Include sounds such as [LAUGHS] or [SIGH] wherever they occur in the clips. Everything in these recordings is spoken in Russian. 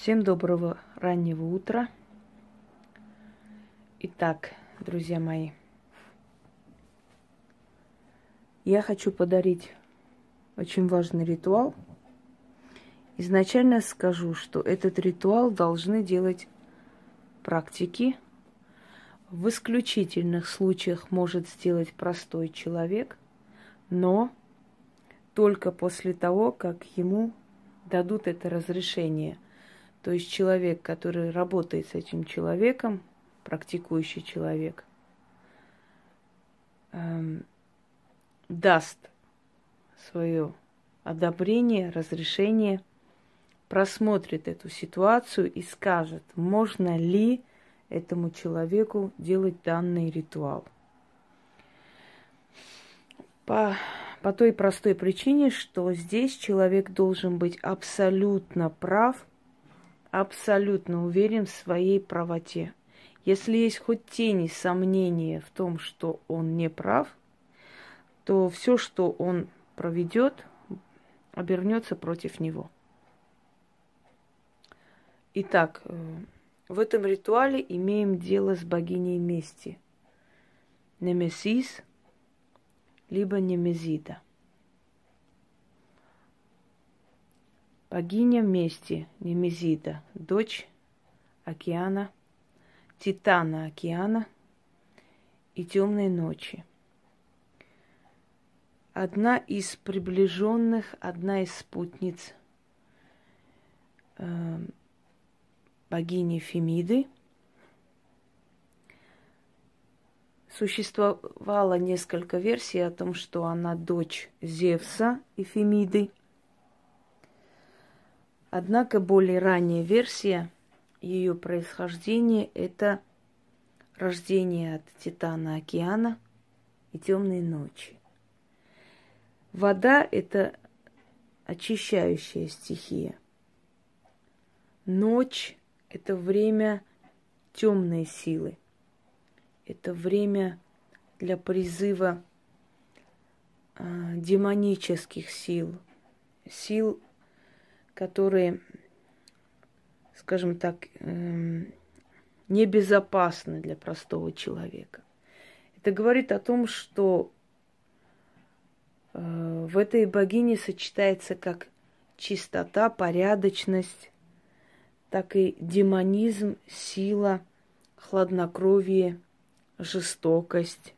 Всем доброго раннего утра. Итак, друзья мои, я хочу подарить очень важный ритуал. Изначально скажу, что этот ритуал должны делать практики. В исключительных случаях может сделать простой человек, но только после того, как ему дадут это разрешение – то есть человек, который работает с этим человеком, практикующий человек, эм, даст свое одобрение, разрешение, просмотрит эту ситуацию и скажет, можно ли этому человеку делать данный ритуал. По, по той простой причине, что здесь человек должен быть абсолютно прав – абсолютно уверен в своей правоте. Если есть хоть тени сомнения в том, что он не прав, то все, что он проведет, обернется против него. Итак, э, в этом ритуале имеем дело с богиней мести. Немесис, либо Немезида – Богиня мести Немезида, дочь океана, Титана океана и темной ночи. Одна из приближенных, одна из спутниц э, богини Фемиды. Существовало несколько версий о том, что она дочь Зевса и Фемиды – Однако более ранняя версия ее происхождения – это рождение от Титана океана и темные ночи. Вода – это очищающая стихия. Ночь – это время темной силы. Это время для призыва э, демонических сил, сил которые, скажем так, эм, небезопасны для простого человека. Это говорит о том, что э, в этой богине сочетается как чистота, порядочность, так и демонизм, сила, хладнокровие, жестокость.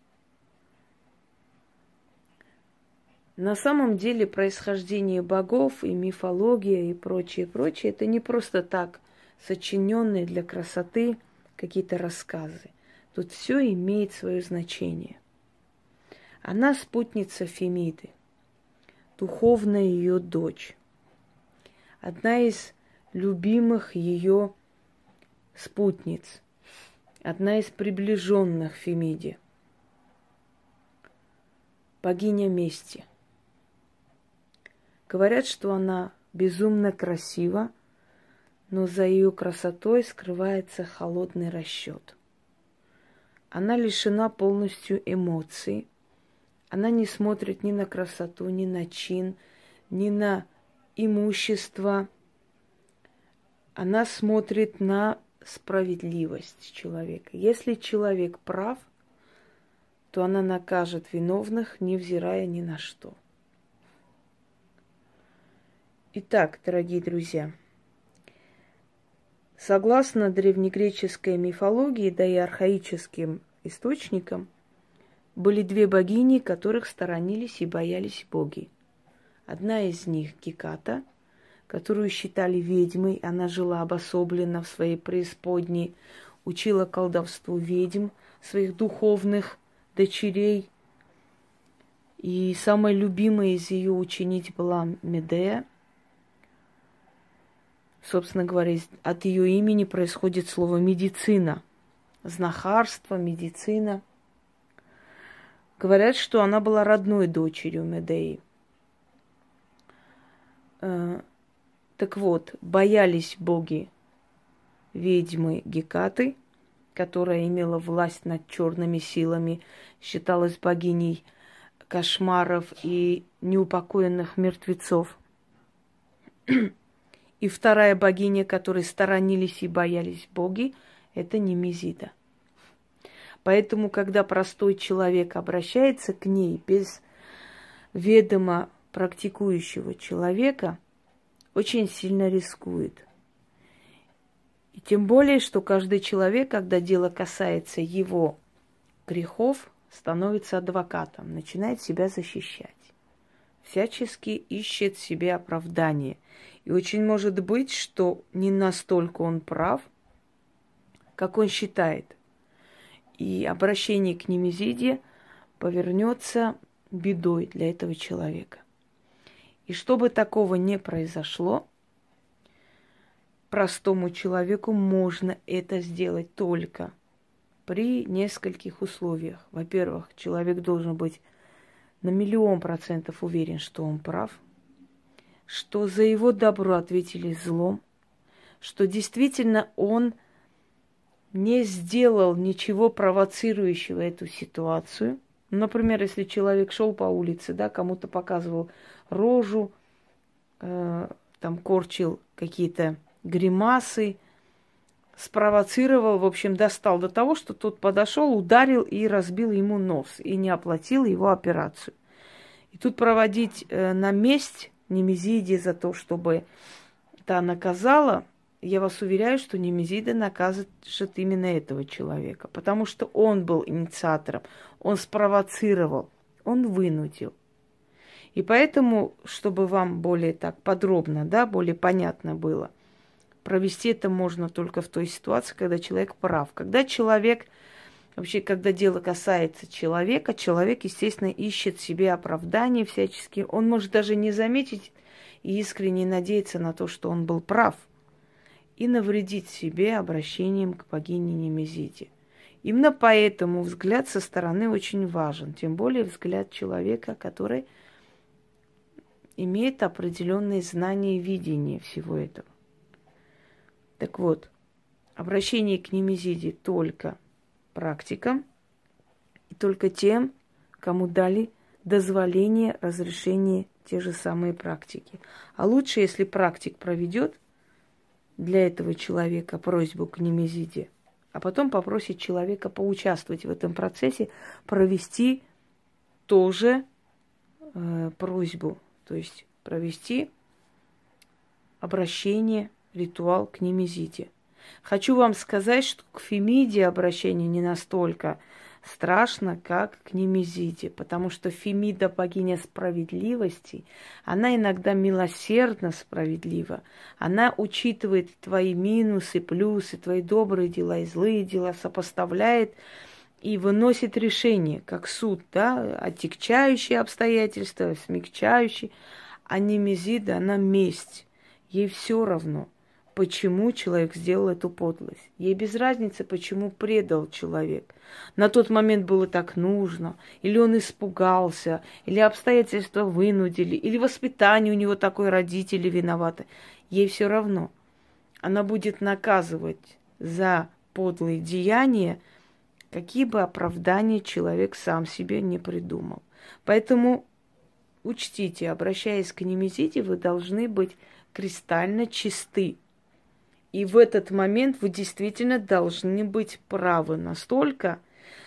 На самом деле происхождение богов и мифология и прочее, прочее, это не просто так сочиненные для красоты какие-то рассказы. Тут все имеет свое значение. Она спутница Фемиды, духовная ее дочь, одна из любимых ее спутниц, одна из приближенных Фемиде, богиня мести – Говорят, что она безумно красива, но за ее красотой скрывается холодный расчет. Она лишена полностью эмоций. Она не смотрит ни на красоту, ни на чин, ни на имущество. Она смотрит на справедливость человека. Если человек прав, то она накажет виновных, невзирая ни на что. Итак, дорогие друзья, согласно древнегреческой мифологии, да и архаическим источникам, были две богини, которых сторонились и боялись боги. Одна из них Геката, которую считали ведьмой, она жила обособленно в своей преисподней, учила колдовству ведьм, своих духовных дочерей. И самой любимой из ее учениц была Медея – собственно говоря, от ее имени происходит слово медицина. Знахарство, медицина. Говорят, что она была родной дочерью Медеи. Э, так вот, боялись боги ведьмы Гекаты, которая имела власть над черными силами, считалась богиней кошмаров и неупокоенных мертвецов. И вторая богиня, которой сторонились и боялись боги, это Немезида. Поэтому, когда простой человек обращается к ней без ведома практикующего человека, очень сильно рискует. И тем более, что каждый человек, когда дело касается его грехов, становится адвокатом, начинает себя защищать. Всячески ищет себе оправдание. И очень может быть, что не настолько он прав, как он считает. И обращение к Немезиде повернется бедой для этого человека. И чтобы такого не произошло, простому человеку можно это сделать только при нескольких условиях. Во-первых, человек должен быть на миллион процентов уверен, что он прав, что за его добро ответили злом, что действительно он не сделал ничего провоцирующего эту ситуацию. Например, если человек шел по улице, да, кому-то показывал рожу, э, там корчил какие-то гримасы, спровоцировал, в общем, достал до того, что тот подошел, ударил и разбил ему нос и не оплатил его операцию. И тут проводить э, на месть Немезиде за то, чтобы та наказала, я вас уверяю, что Немезида накажет именно этого человека, потому что он был инициатором, он спровоцировал, он вынудил. И поэтому, чтобы вам более так подробно, да, более понятно было, провести это можно только в той ситуации, когда человек прав. Когда человек, вообще, когда дело касается человека, человек, естественно, ищет себе оправдание всячески. Он может даже не заметить и искренне надеяться на то, что он был прав, и навредить себе обращением к богине Немезиде. Именно поэтому взгляд со стороны очень важен, тем более взгляд человека, который – имеет определенные знания и видение всего этого. Так вот, обращение к Немезиде только практикам и только тем, кому дали дозволение, разрешение те же самые практики. А лучше, если практик проведет для этого человека просьбу к Немезиде, а потом попросит человека поучаствовать в этом процессе, провести тоже э, просьбу то есть провести обращение, ритуал к Немезиде. Хочу вам сказать, что к Фемиде обращение не настолько страшно, как к Немезиде, потому что Фемида богиня справедливости, она иногда милосердно справедлива. Она учитывает твои минусы, плюсы, твои добрые дела и злые дела, сопоставляет и выносит решение, как суд, да, отягчающие обстоятельства, смягчающие. А немезида, она месть. Ей все равно, почему человек сделал эту подлость. Ей без разницы, почему предал человек. На тот момент было так нужно, или он испугался, или обстоятельства вынудили, или воспитание у него такое родители виноваты. Ей все равно. Она будет наказывать за подлые деяния, какие бы оправдания человек сам себе не придумал. Поэтому учтите, обращаясь к Немезиде, вы должны быть кристально чисты. И в этот момент вы действительно должны быть правы настолько,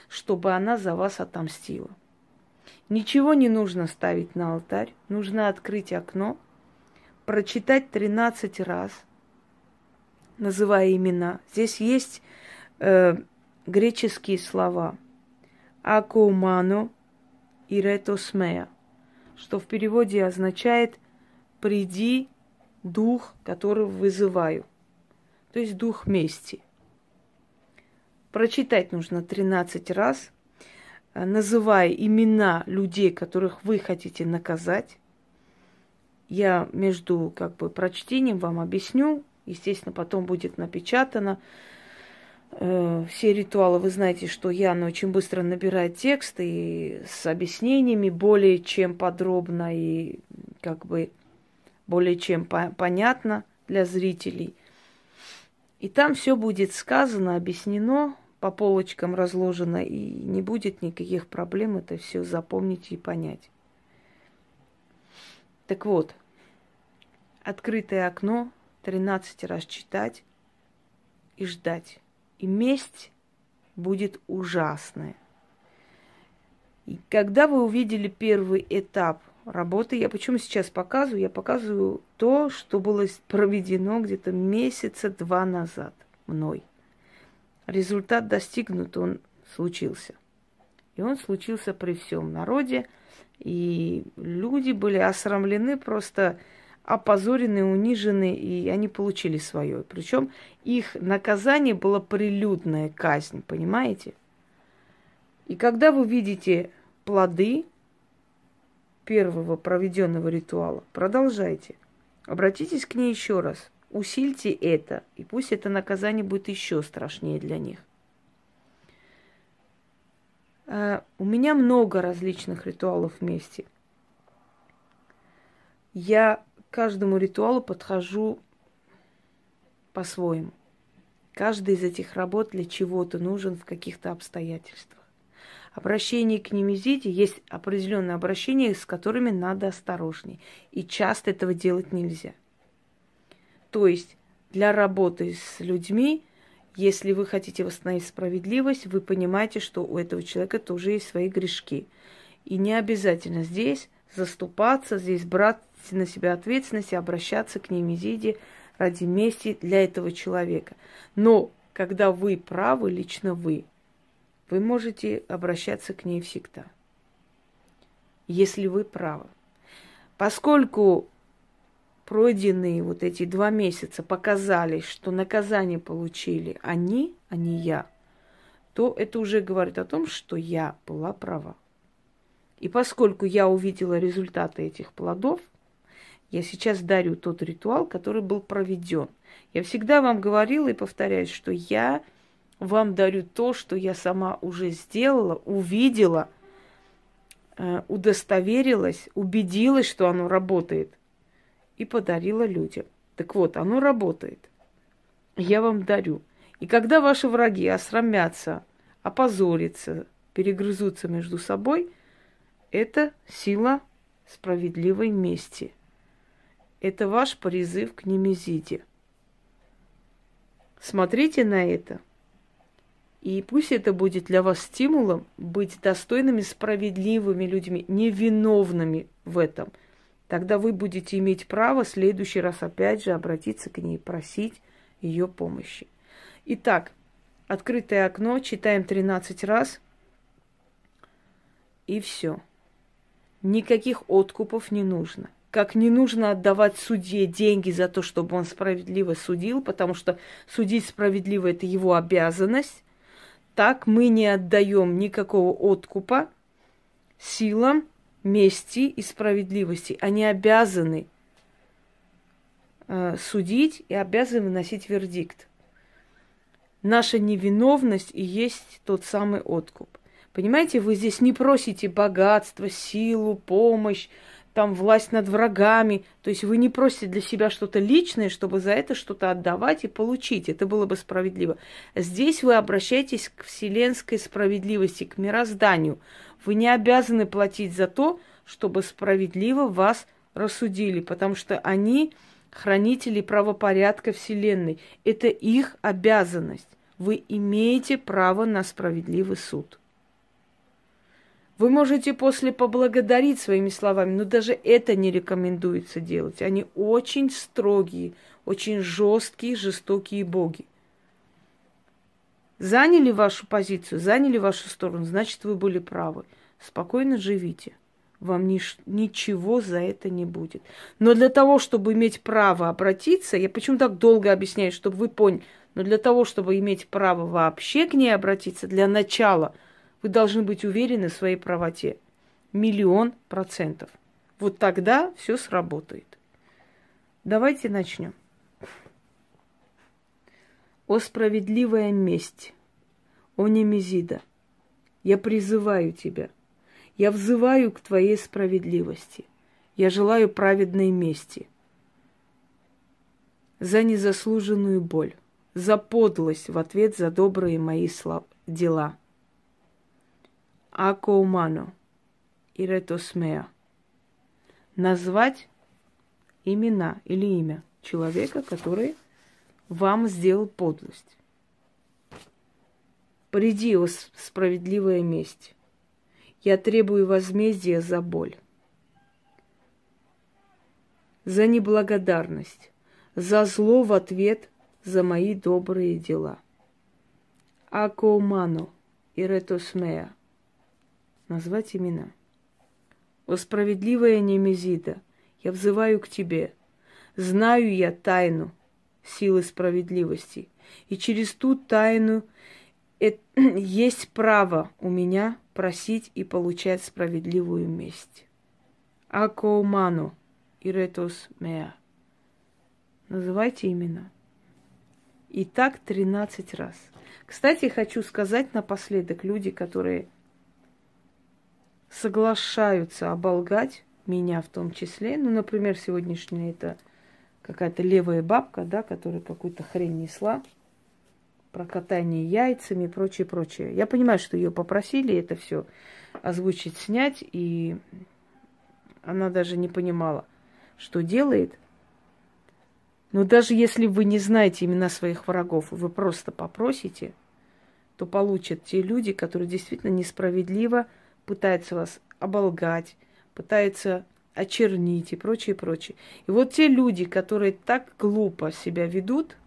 чтобы она за вас отомстила. Ничего не нужно ставить на алтарь, нужно открыть окно, прочитать 13 раз, называя имена. Здесь есть э, греческие слова «акоумано» и «ретосмея», что в переводе означает «приди, дух, который вызываю», то есть дух мести. Прочитать нужно 13 раз, называя имена людей, которых вы хотите наказать. Я между как бы прочтением вам объясню, естественно, потом будет напечатано, Э, все ритуалы, вы знаете, что Яна очень быстро набирает текст и с объяснениями более чем подробно и как бы более чем по- понятно для зрителей. И там все будет сказано, объяснено, по полочкам разложено, и не будет никаких проблем это все запомнить и понять. Так вот, открытое окно, 13 раз читать и ждать. И месть будет ужасная. И когда вы увидели первый этап работы, я почему сейчас показываю? Я показываю то, что было проведено где-то месяца два назад мной. Результат достигнут, он случился. И он случился при всем народе. И люди были осрамлены, просто опозорены, унижены, и они получили свое. Причем их наказание было прилюдная казнь, понимаете? И когда вы видите плоды первого проведенного ритуала, продолжайте. Обратитесь к ней еще раз. Усильте это, и пусть это наказание будет еще страшнее для них. Uh, у меня много различных ритуалов вместе. Я к каждому ритуалу подхожу по-своему. Каждый из этих работ для чего-то нужен в каких-то обстоятельствах. Обращение к немезиде есть определенные обращения, с которыми надо осторожнее. И часто этого делать нельзя. То есть для работы с людьми – если вы хотите восстановить справедливость, вы понимаете, что у этого человека тоже есть свои грешки. И не обязательно здесь заступаться, здесь брать на себя ответственность и обращаться к Немезиде ради мести для этого человека. Но когда вы правы, лично вы, вы можете обращаться к ней всегда, если вы правы. Поскольку пройденные вот эти два месяца показали, что наказание получили они, а не я, то это уже говорит о том, что я была права. И поскольку я увидела результаты этих плодов, я сейчас дарю тот ритуал, который был проведен. Я всегда вам говорила и повторяюсь, что я вам дарю то, что я сама уже сделала, увидела, э, удостоверилась, убедилась, что оно работает – и подарила людям. Так вот, оно работает. Я вам дарю. И когда ваши враги осрамятся, опозорятся, перегрызутся между собой, это сила справедливой мести. Это ваш призыв к немезиде. Смотрите на это. И пусть это будет для вас стимулом быть достойными, справедливыми людьми, невиновными в этом – Тогда вы будете иметь право в следующий раз опять же обратиться к ней, просить ее помощи. Итак, открытое окно, читаем 13 раз, и все. Никаких откупов не нужно. Как не нужно отдавать судье деньги за то, чтобы он справедливо судил, потому что судить справедливо – это его обязанность, так мы не отдаем никакого откупа силам, мести и справедливости. Они обязаны э, судить и обязаны выносить вердикт. Наша невиновность и есть тот самый откуп. Понимаете, вы здесь не просите богатство, силу, помощь, там власть над врагами. То есть вы не просите для себя что-то личное, чтобы за это что-то отдавать и получить. Это было бы справедливо. Здесь вы обращаетесь к вселенской справедливости, к мирозданию. Вы не обязаны платить за то, чтобы справедливо вас рассудили, потому что они хранители правопорядка Вселенной. Это их обязанность. Вы имеете право на справедливый суд. Вы можете после поблагодарить своими словами, но даже это не рекомендуется делать. Они очень строгие, очень жесткие, жестокие боги. Заняли вашу позицию, заняли вашу сторону, значит, вы были правы. Спокойно живите. Вам ни, ничего за это не будет. Но для того, чтобы иметь право обратиться, я почему так долго объясняю, чтобы вы поняли, но для того, чтобы иметь право вообще к ней обратиться, для начала вы должны быть уверены в своей правоте. Миллион процентов. Вот тогда все сработает. Давайте начнем. О справедливая месть, о Немезида, я призываю тебя. Я взываю к твоей справедливости. Я желаю праведной мести. За незаслуженную боль, за подлость в ответ за добрые мои слаб... дела. Ако умано, иретосмея. Назвать имена или имя человека, который вам сделал подлость. Приди, о справедливая месть. Я требую возмездия за боль, за неблагодарность, за зло в ответ за мои добрые дела. Акоумано и Ретосмея. Назвать имена. О справедливая Немезида, я взываю к тебе. Знаю я тайну силы справедливости. И через ту тайну [CLEARS THROAT] есть право у меня просить и получать справедливую месть. Акоуману и Ретос Меа. Называйте имена. И так 13 раз. Кстати, хочу сказать напоследок, люди, которые соглашаются оболгать меня в том числе, ну, например, сегодняшняя это какая-то левая бабка, да, которая какую-то хрень несла, про катание яйцами и прочее, прочее. Я понимаю, что ее попросили это все озвучить, снять, и она даже не понимала, что делает. Но даже если вы не знаете имена своих врагов, вы просто попросите, то получат те люди, которые действительно несправедливо пытаются вас оболгать, пытаются очернить и прочее, прочее. И вот те люди, которые так глупо себя ведут,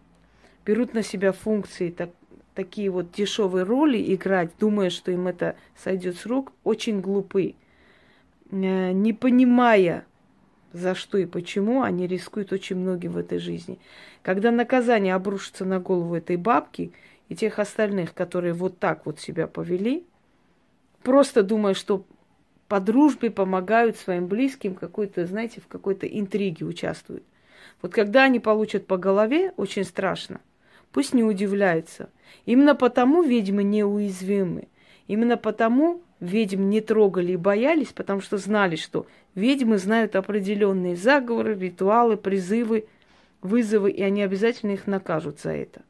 берут на себя функции, так, такие вот дешевые роли играть, думая, что им это сойдет с рук, очень глупы. Э, не понимая, за что и почему, они рискуют очень многим в этой жизни. Когда наказание обрушится на голову этой бабки и тех остальных, которые вот так вот себя повели, просто думая, что по дружбе помогают своим близким какой-то, знаете, в какой-то интриге участвуют. Вот когда они получат по голове, очень страшно. Пусть не удивляются. Именно потому ведьмы неуязвимы. Именно потому ведьм не трогали и боялись, потому что знали, что ведьмы знают определенные заговоры, ритуалы, призывы, вызовы, и они обязательно их накажут за это.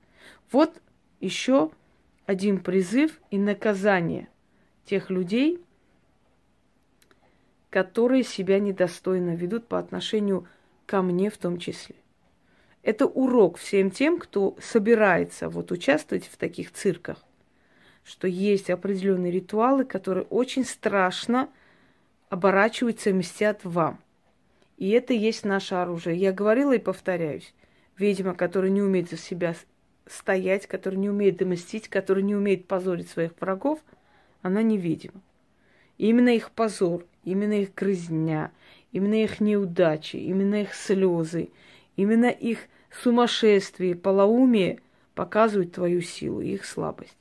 Вот еще один призыв и наказание тех людей, которые себя недостойно ведут по отношению ко мне в том числе. Это урок всем тем, кто собирается вот участвовать в таких цирках, что есть определенные ритуалы, которые очень страшно оборачиваются и мстят вам. И это есть наше оружие. Я говорила и повторяюсь. Ведьма, которая не умеет за себя стоять, которая не умеет домостить, которая не умеет позорить своих врагов, она не ведьма. И именно их позор, именно их грызня, именно их неудачи, именно их слезы, именно их сумасшествие, полоумие показывают твою силу, их слабость.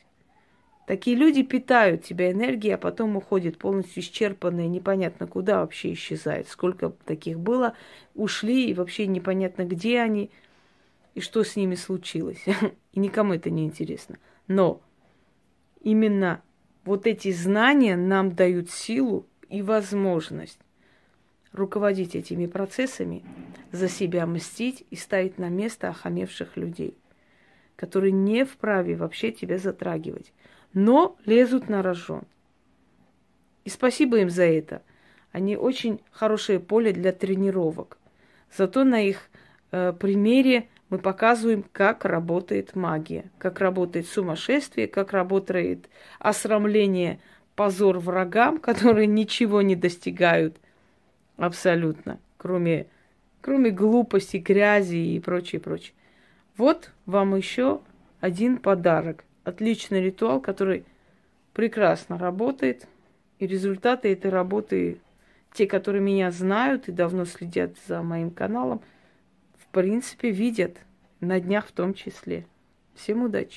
Такие люди питают тебя энергией, а потом уходят полностью исчерпанные, непонятно куда вообще исчезают. Сколько таких было, ушли, и вообще непонятно, где они, и что с ними случилось. [LAUGHS] И никому это не интересно. Но именно вот эти знания нам дают силу и возможность руководить этими процессами, за себя мстить и ставить на место охамевших людей, которые не вправе вообще тебя затрагивать, но лезут на рожон. И спасибо им за это. Они очень хорошее поле для тренировок. Зато на их э, примере мы показываем, как работает магия, как работает сумасшествие, как работает осрамление, позор врагам, [LAUGHS] которые ничего не достигают – Абсолютно. Кроме, кроме глупости, грязи и прочее, прочее. Вот вам еще один подарок. Отличный ритуал, который прекрасно работает. И результаты этой работы, те, которые меня знают и давно следят за моим каналом, в принципе, видят на днях в том числе. Всем удачи!